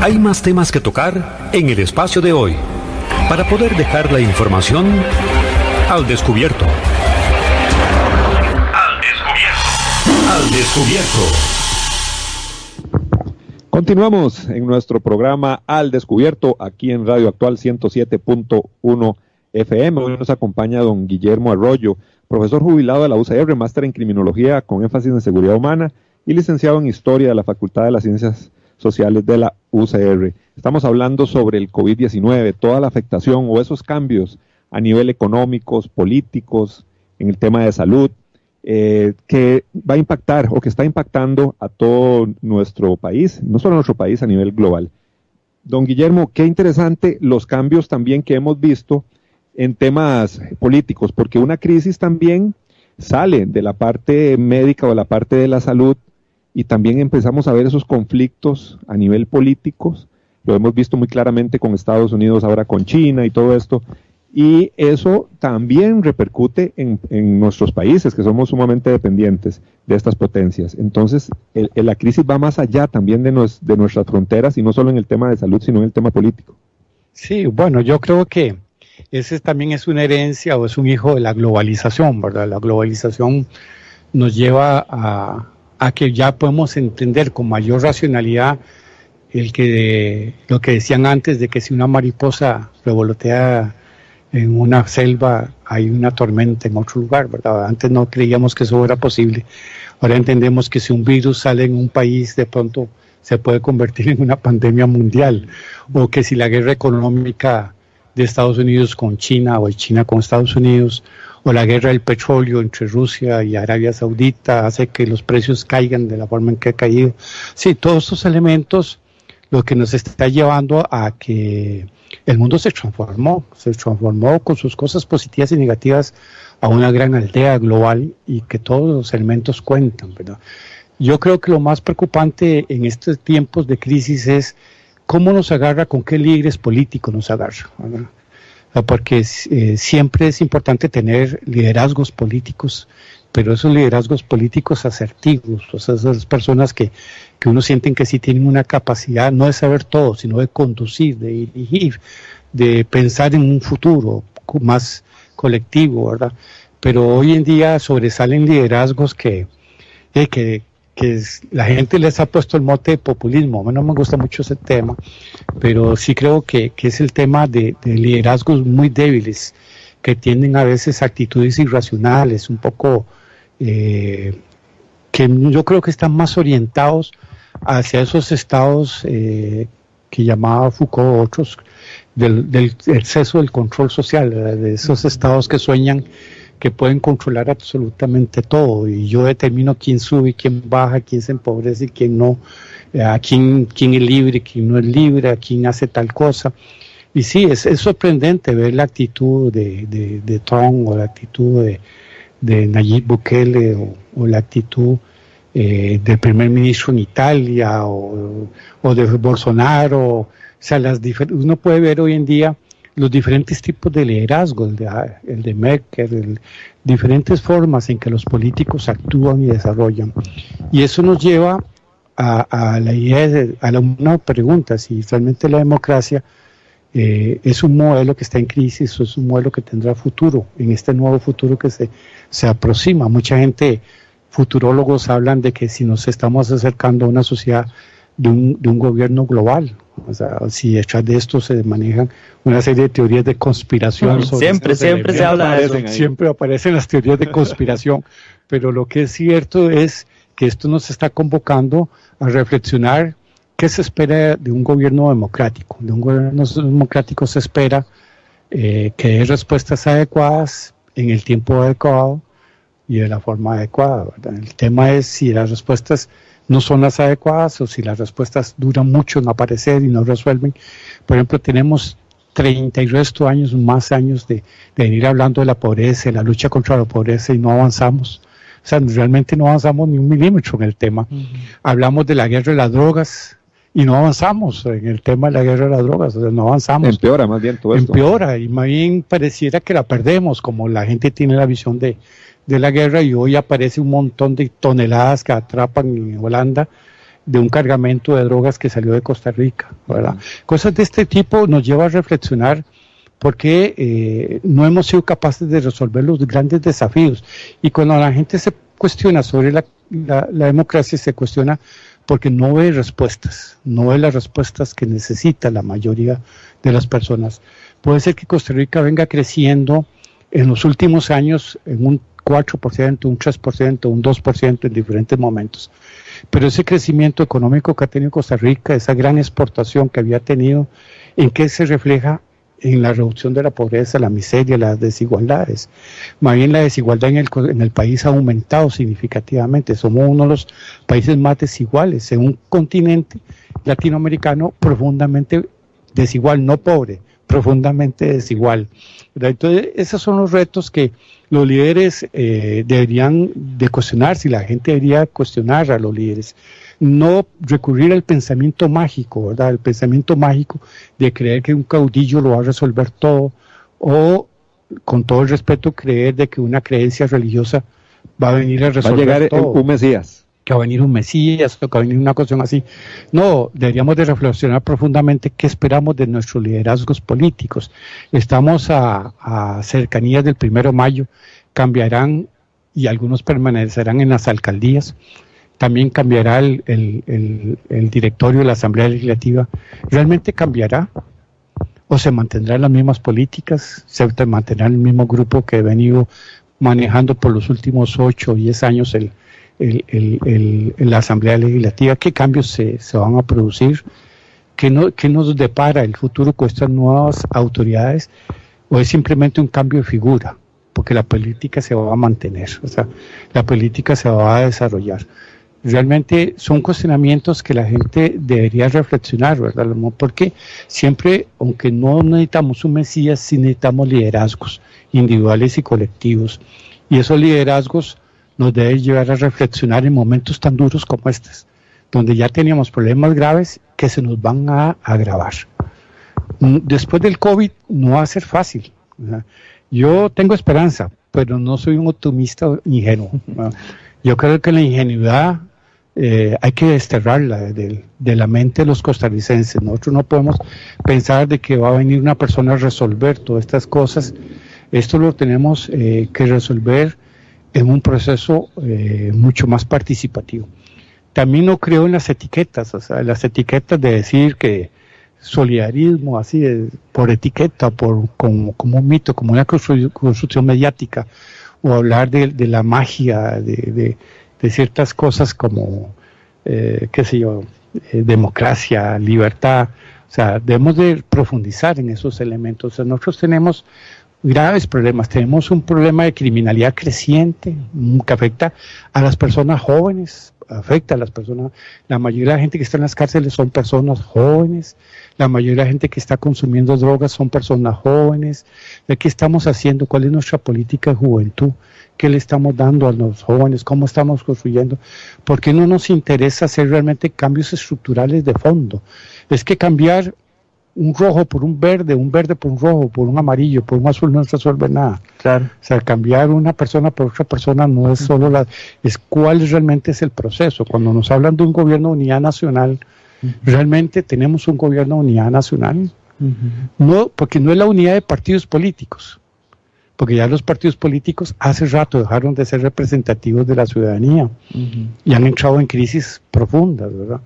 Hay más temas que tocar en el espacio de hoy para poder dejar la información al descubierto. Al descubierto. Al descubierto. Continuamos en nuestro programa Al Descubierto aquí en Radio Actual 107.1 FM. Hoy nos acompaña don Guillermo Arroyo, profesor jubilado de la UCR, máster en criminología con énfasis en seguridad humana y licenciado en historia de la Facultad de las Ciencias Sociales de la UCR. Estamos hablando sobre el COVID-19, toda la afectación o esos cambios a nivel económicos, políticos, en el tema de salud, eh, que va a impactar o que está impactando a todo nuestro país, no solo a nuestro país, a nivel global. Don Guillermo, qué interesante los cambios también que hemos visto en temas políticos, porque una crisis también sale de la parte médica o la parte de la salud y también empezamos a ver esos conflictos a nivel políticos. Lo hemos visto muy claramente con Estados Unidos, ahora con China y todo esto. Y eso también repercute en, nuestros países, que somos sumamente dependientes de estas potencias. Entonces, la crisis va más allá también de, de nuestras fronteras y no solo en el tema de salud, sino en el tema político. Sí, bueno, yo creo que ese también es una herencia o es un hijo de la globalización, ¿verdad? La globalización nos lleva a, a que ya podemos entender con mayor racionalidad el que lo que decían antes de que si una mariposa revolotea en una selva hay una tormenta en otro lugar, ¿verdad? Antes no creíamos que eso era posible. Ahora entendemos que si un virus sale en un país, de pronto se puede convertir en una pandemia mundial. O que si la guerra económica de Estados Unidos con China o de China con Estados Unidos o la guerra del petróleo entre Rusia y Arabia Saudita hace que los precios caigan de la forma en que ha caído. Sí, todos estos elementos lo que nos está llevando a que el mundo se transformó, se transformó con sus cosas positivas y negativas a una gran aldea global y que todos los elementos cuentan, ¿verdad? Yo creo que lo más preocupante en estos tiempos de crisis es cómo nos agarra, con qué líderes políticos nos agarra. Porque eh, siempre es importante tener liderazgos políticos, pero esos liderazgos políticos asertivos, o sea, esas personas que, que uno sienten que sí tienen una capacidad no de saber todo, sino de conducir, de dirigir, de pensar en un futuro más colectivo, ¿verdad? Pero hoy en día sobresalen liderazgos que, eh, que, que la gente les ha puesto el mote de populismo. A mí no me gusta mucho ese tema, pero sí creo que, es el tema de, liderazgos muy débiles, que tienen a veces actitudes irracionales, un poco eh, que yo creo que están más orientados hacia esos estados eh, que llamaba Foucault otros, del exceso del control social, de esos estados que sueñan que pueden controlar absolutamente todo y yo determino quién sube, quién baja, quién se empobrece y quién no, eh, a quién, quién es libre, quién no es libre, a quién hace tal cosa. Y sí, es, es sorprendente ver la actitud de, de, Trump o la actitud de, de Nayib Bukele o, la actitud eh, del primer ministro en Italia o, o de Bolsonaro. O sea, las uno puede ver hoy en día los diferentes tipos de liderazgo, el de, el de Merkel, diferentes formas en que los políticos actúan y desarrollan. Y eso nos lleva a, la idea de, a la, una pregunta, si realmente la democracia eh, es un modelo que está en crisis o es un modelo que tendrá futuro, en este nuevo futuro que se, se aproxima. Mucha gente, futurólogos hablan de que si nos estamos acercando a una sociedad de un, de un gobierno global, O sea, si detrás de esto se manejan una serie de teorías de conspiración. siempre, siempre se habla de eso. Siempre aparecen las teorías de conspiración. pero lo que es cierto es que esto nos está convocando a reflexionar qué se espera de un gobierno democrático. De un gobierno democrático se espera eh, que dé respuestas adecuadas en el tiempo adecuado y de la forma adecuada. El tema es si las respuestas no son las adecuadas o si las respuestas duran mucho en aparecer y no resuelven. Por ejemplo, tenemos 30 y resto años, más años de, de venir hablando de la pobreza, de la lucha contra la pobreza y no avanzamos. O sea, realmente no avanzamos ni un milímetro en el tema. Hablamos de la guerra de las drogas y no avanzamos en el tema de la guerra de las drogas, o sea, no avanzamos. Empeora más bien todo esto. Empeora y más bien pareciera que la perdemos, como la gente tiene la visión de, de la guerra y hoy aparece un montón de toneladas que atrapan en Holanda de un cargamento de drogas que salió de Costa Rica, ¿verdad? Cosas de este tipo nos lleva a reflexionar por qué eh, no hemos sido capaces de resolver los grandes desafíos. Y cuando la gente se cuestiona sobre la, la democracia, se cuestiona porque no ve respuestas, no ve las respuestas que necesita la mayoría de las personas. Puede ser que Costa Rica venga creciendo en los últimos años en un 4%, un 3%, un 2% en diferentes momentos. Pero ese crecimiento económico que ha tenido Costa Rica, esa gran exportación que había tenido, ¿en qué se refleja? En la reducción de la pobreza, la miseria, las desigualdades. Más bien la desigualdad en el, en el país ha aumentado significativamente. Somos uno de los países más desiguales en un continente latinoamericano profundamente desigual, no pobre, profundamente desigual. Entonces, esos son los retos que los líderes eh, deberían de cuestionar, si la gente debería cuestionar a los líderes. No recurrir al pensamiento mágico, ¿verdad? El pensamiento mágico de creer que un caudillo lo va a resolver todo o, con todo el respeto, creer de que una creencia religiosa va a venir a resolver va a llegar un Mesías que va a venir un Mesías o que va a venir una cuestión así. No, deberíamos de reflexionar profundamente qué esperamos de nuestros liderazgos políticos. Estamos a, cercanías del primero de mayo, cambiarán y algunos permanecerán en las alcaldías. También cambiará el, el, el, directorio de la Asamblea Legislativa. ¿Realmente cambiará? ¿O se mantendrán las mismas políticas? ¿Se mantendrá el mismo grupo que he venido manejando por los últimos ocho o diez años el, el, la Asamblea Legislativa, qué cambios se, se van a producir, ¿Qué, no, qué nos depara el futuro con estas nuevas autoridades, o es simplemente un cambio de figura, porque la política se va a mantener, o sea, la política se va a desarrollar. Realmente son cuestionamientos que la gente debería reflexionar, ¿verdad? Porque siempre, aunque no necesitamos un Mesías, sí necesitamos liderazgos individuales y colectivos. Y esos liderazgos nos debe llevar a reflexionar en momentos tan duros como estos, donde ya teníamos problemas graves que se nos van a agravar. Mm, después del COVID no va a ser fácil. Yo tengo esperanza, pero no soy un optimista ingenuo. Yo creo que la ingenuidad eh, hay que desterrarla de, la mente de los costarricenses. Nosotros no podemos pensar de que va a venir una persona a resolver todas estas cosas. Esto lo tenemos eh, que resolver en un proceso eh, mucho más participativo. También no creo en las etiquetas, o sea, las etiquetas de decir que solidarismo, así, por etiqueta, por, como, un mito, como una construcción mediática, o hablar de, la magia, de, ciertas cosas como, eh, qué sé yo, eh, democracia, libertad, o sea, debemos de profundizar en esos elementos. O sea, nosotros tenemos graves problemas. Tenemos un problema de criminalidad creciente mm, que afecta a las personas jóvenes, afecta a las personas. La mayoría de la gente que está en las cárceles son personas jóvenes. La mayoría de la gente que está consumiendo drogas son personas jóvenes. ¿De qué estamos haciendo? ¿Cuál es nuestra política de juventud? ¿Qué le estamos dando a los jóvenes? ¿Cómo estamos construyendo? ¿Por qué no nos interesa hacer realmente cambios estructurales de fondo? Es que cambiar un rojo por un verde, un verde por un rojo, por un amarillo, por un azul no resuelve nada. Claro. O sea, cambiar una persona por otra persona no es solo la, es cuál realmente es el proceso. Cuando nos hablan de un gobierno de unidad nacional, realmente tenemos un gobierno de unidad nacional. No, porque no es la unidad de partidos políticos. porque ya los partidos políticos hace rato dejaron de ser representativos de la ciudadanía y han entrado en crisis profundas, ¿verdad?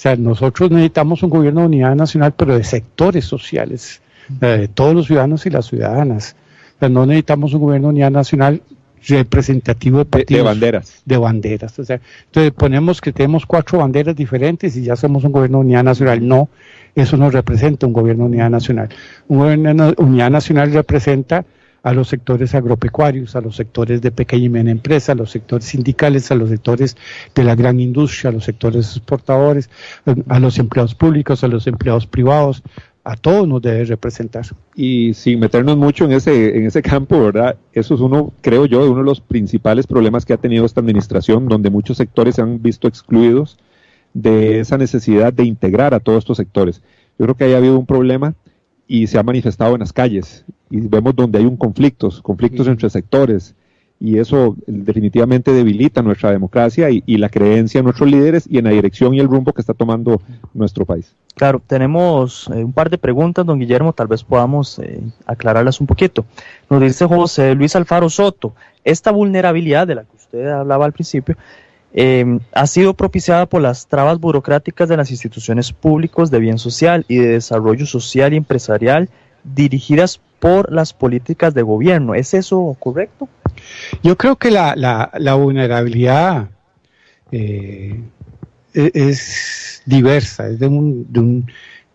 O sea, nosotros necesitamos un gobierno de unidad nacional, pero de sectores sociales, de todos los ciudadanos y las ciudadanas. O sea, no necesitamos un gobierno de unidad nacional representativo de, de, banderas. De banderas. O sea, entonces ponemos que tenemos cuatro banderas diferentes y ya somos un gobierno de unidad nacional. No, eso no representa un gobierno de unidad nacional. Un gobierno de unidad nacional representa a los sectores agropecuarios, a los sectores de pequeña y media empresa, a los sectores sindicales, a los sectores de la gran industria, a los sectores exportadores, a los empleados públicos, a los empleados privados, a todos nos debe representar. Y sin meternos mucho en ese, en ese campo, ¿verdad? Eso es uno, creo yo, uno de los principales problemas que ha tenido esta administración, donde muchos sectores se han visto excluidos de esa necesidad de integrar a todos estos sectores. Yo creo que haya habido un problema y se ha manifestado en las calles y vemos donde hay un conflicto, conflictos entre sectores y eso definitivamente debilita nuestra democracia y, la creencia en nuestros líderes y en la dirección y el rumbo que está tomando nuestro país. Claro, tenemos eh, un par de preguntas, don Guillermo, tal vez podamos eh, aclararlas un poquito. Nos dice José Luis Alfaro Soto, esta vulnerabilidad de la que usted hablaba al principio, eh, ha sido propiciada por las trabas burocráticas de las instituciones públicas de bien social y de desarrollo social y empresarial dirigidas por las políticas de gobierno. ¿Es eso correcto? Yo creo que la, la, vulnerabilidad eh, e, es diversa, es de un, de un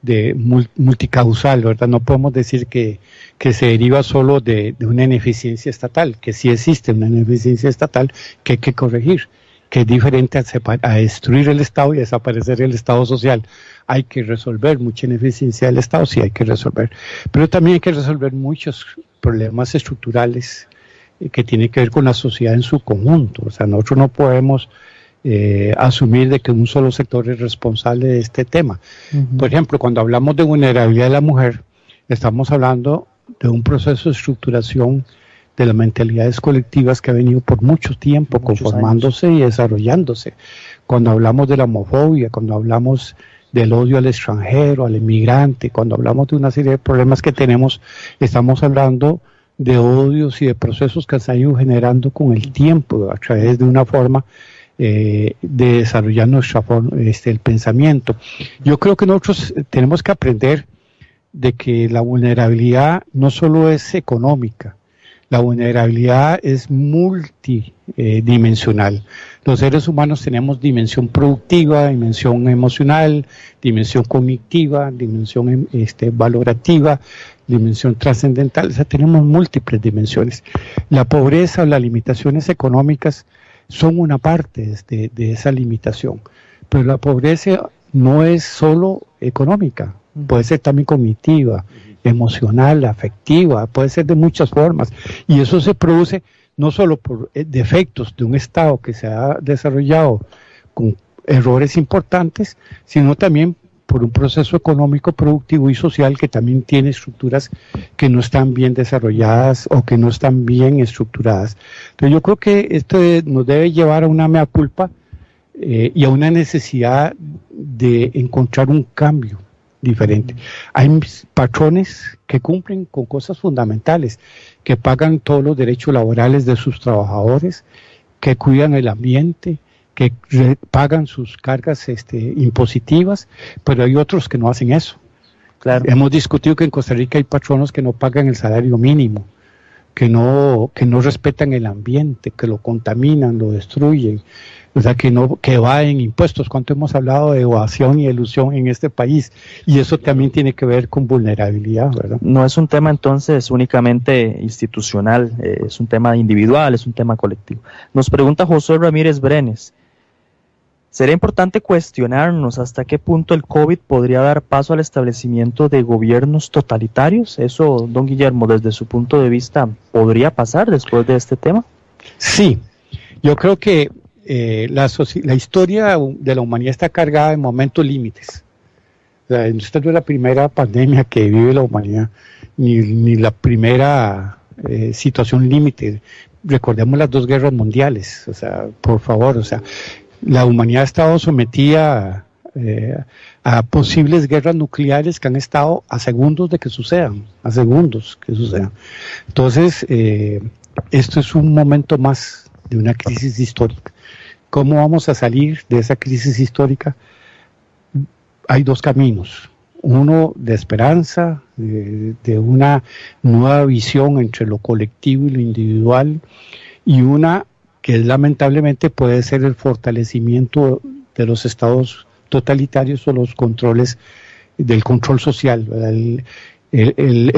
de multicausal, ¿verdad? No podemos decir que, que se deriva solo de, de, una ineficiencia estatal, que sí existe una ineficiencia estatal que hay que corregir que es diferente a, destruir el Estado y desaparecer el Estado social. Hay que resolver mucha ineficiencia del Estado, sí hay que resolver, pero también hay que resolver muchos problemas estructurales eh, que tienen que ver con la sociedad en su conjunto. O sea, nosotros no podemos eh, asumir de que un solo sector es responsable de este tema. Por ejemplo, cuando hablamos de vulnerabilidad de la mujer, estamos hablando de un proceso de estructuración de las mentalidades colectivas que ha venido por mucho tiempo conformándose y desarrollándose. Cuando hablamos de la homofobia, cuando hablamos del odio al extranjero, al inmigrante, cuando hablamos de una serie de problemas que tenemos, estamos hablando de odios y de procesos que se han ido generando con el tiempo a través de una forma eh, de desarrollar nuestra forma, este, el pensamiento. Yo creo que nosotros tenemos que aprender de que la vulnerabilidad no solo es económica, la vulnerabilidad es multidimensional. Los seres humanos tenemos dimensión productiva, dimensión emocional, dimensión cognitiva, dimensión em, este, valorativa, dimensión trascendental. O sea, tenemos múltiples dimensiones. La pobreza o las limitaciones económicas son una parte de, de esa limitación. Pero la pobreza no es solo económica, puede ser también cognitiva, emocional, afectiva, puede ser de muchas formas. Y eso se produce no solo por eh, defectos de un Estado que se ha desarrollado con errores importantes, sino también por un proceso económico, productivo y social que también tiene estructuras que no están bien desarrolladas o que no están bien estructuradas. Entonces yo creo que esto nos debe llevar a una mea culpa eh, y a una necesidad de encontrar un cambio diferente. Hay patrones que cumplen con cosas fundamentales, que pagan todos los derechos laborales de sus trabajadores, que cuidan el ambiente, que pagan sus cargas este, impositivas, pero hay otros que no hacen eso. Claro. Hemos discutido que en Costa Rica hay patronos que no pagan el salario mínimo, que no, que no respetan el ambiente, que lo contaminan, lo destruyen, o sea, que no que va en impuestos. ¿Cuánto hemos hablado de evasión y ilusión en este país? Y eso también tiene que ver con vulnerabilidad, ¿verdad? No es un tema entonces únicamente institucional, eh, es un tema individual, es un tema colectivo. Nos pregunta José Ramírez Brenes. Sería importante cuestionarnos hasta qué punto el COVID podría dar paso al establecimiento de gobiernos totalitarios. Eso, don Guillermo, desde su punto de vista, ¿podría pasar después de este tema? Sí, yo creo que eh, la, la, historia de la humanidad está cargada de momentos límites. esta no es la primera pandemia que vive la humanidad, ni, la primera eh, situación límite. Recordemos las dos guerras mundiales, o sea, por favor, o sea, la humanidad ha estado sometida eh, a posibles guerras nucleares que han estado a segundos de que sucedan, a segundos que sucedan. Entonces, eh, esto es un momento más de una crisis histórica. ¿Cómo vamos a salir de esa crisis histórica? Hay dos caminos. Uno de esperanza, de, una nueva visión entre lo colectivo y lo individual, y una que lamentablemente puede ser el fortalecimiento de los estados totalitarios o los controles del control social,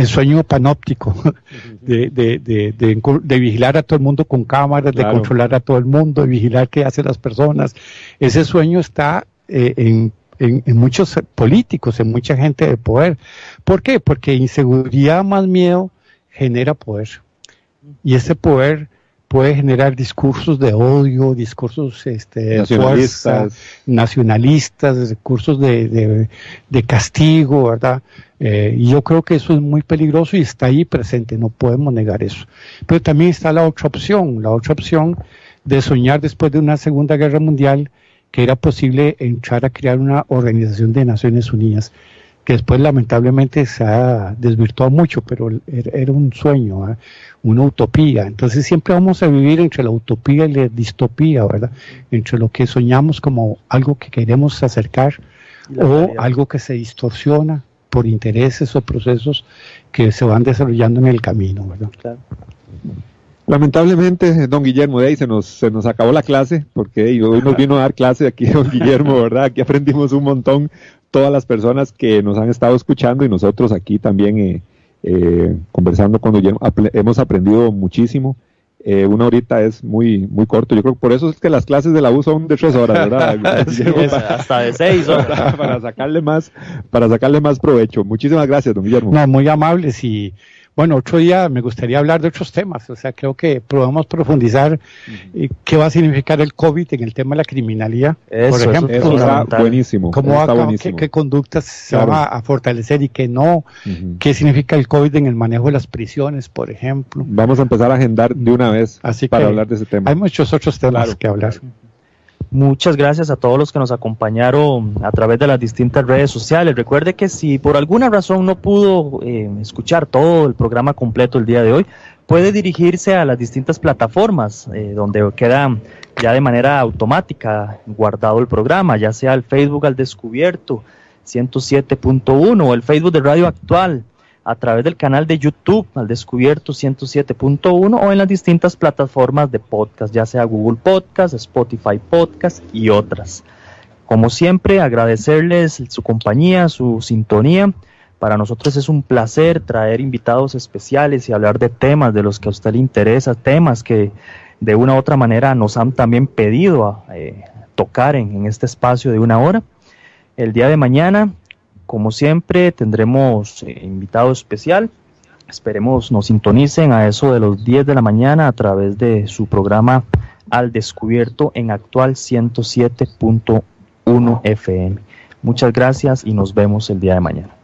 sueño panóptico de, de, vigilar a todo el mundo con cámaras, de controlar a todo el mundo, de vigilar qué hacen las personas. Ese sueño está eh, en, en, muchos políticos, en mucha gente de poder. ¿Por qué? Porque inseguridad más miedo genera poder. Y ese poder puede generar discursos de odio, discursos este, nacionalistas. nacionalistas, discursos de, de, castigo, ¿verdad? Eh, y yo creo que eso es muy peligroso y está ahí presente, no podemos negar eso. Pero también está la otra opción, la otra opción de soñar después de una Segunda Guerra Mundial que era posible entrar a crear una organización de Naciones Unidas que después lamentablemente se ha desvirtuado mucho, pero era un sueño, ¿eh? una utopía. Entonces siempre vamos a vivir entre la utopía y la distopía, ¿verdad? Entre lo que soñamos como algo que queremos acercar o algo que se distorsiona por intereses o procesos que se van desarrollando en el camino, ¿verdad? Lamentablemente, don Guillermo, de ahí se nos, se nos acabó la clase, porque hoy nos vino a dar clase aquí don Guillermo, ¿verdad? Aquí aprendimos un montón, todas las personas que nos han estado escuchando y nosotros aquí también eh, eh, conversando con Guillermo, hemos aprendido muchísimo. Eh, una horita es muy muy corto. Yo creo que por eso es que las clases de la U son de tres horas, ¿verdad? hasta de seis horas. Para, sacarle más, para sacarle más provecho. Muchísimas gracias, don Guillermo. No, muy amables y bueno, otro día me gustaría hablar de otros temas, o sea, creo que podemos profundizar eh, qué va a significar el COVID en el tema de la criminalidad, por ejemplo. Eso está buenísimo. ¿Cómo va, Qué, conductas se van a, fortalecer y qué no? ¿Qué significa el COVID en el manejo de las prisiones, por ejemplo? Vamos a empezar a agendar de una vez para hablar de ese tema. Hay muchos otros temas que hablar. Muchas gracias a todos los que nos acompañaron a través de las distintas redes sociales. Recuerde que si por alguna razón no pudo eh, escuchar todo el programa completo el día de hoy, puede dirigirse a las distintas plataformas eh, donde queda ya de manera automática guardado el programa, ya sea el Facebook al descubierto 107.1 o el Facebook de Radio Actual a través del canal de YouTube al descubierto 107.1 o en las distintas plataformas de podcast, ya sea Google Podcast, Spotify Podcast y otras. Como siempre, agradecerles su compañía, su sintonía. Para nosotros es un placer traer invitados especiales y hablar de temas de los que a usted le interesa, temas que de una u otra manera nos han también pedido eh, tocar en este espacio de una hora. El día de mañana como siempre, tendremos eh, invitado especial. Esperemos nos sintonicen a eso de los 10 de la mañana a través de su programa Al Descubierto en actual 107.1 FM. Muchas gracias y nos vemos el día de mañana.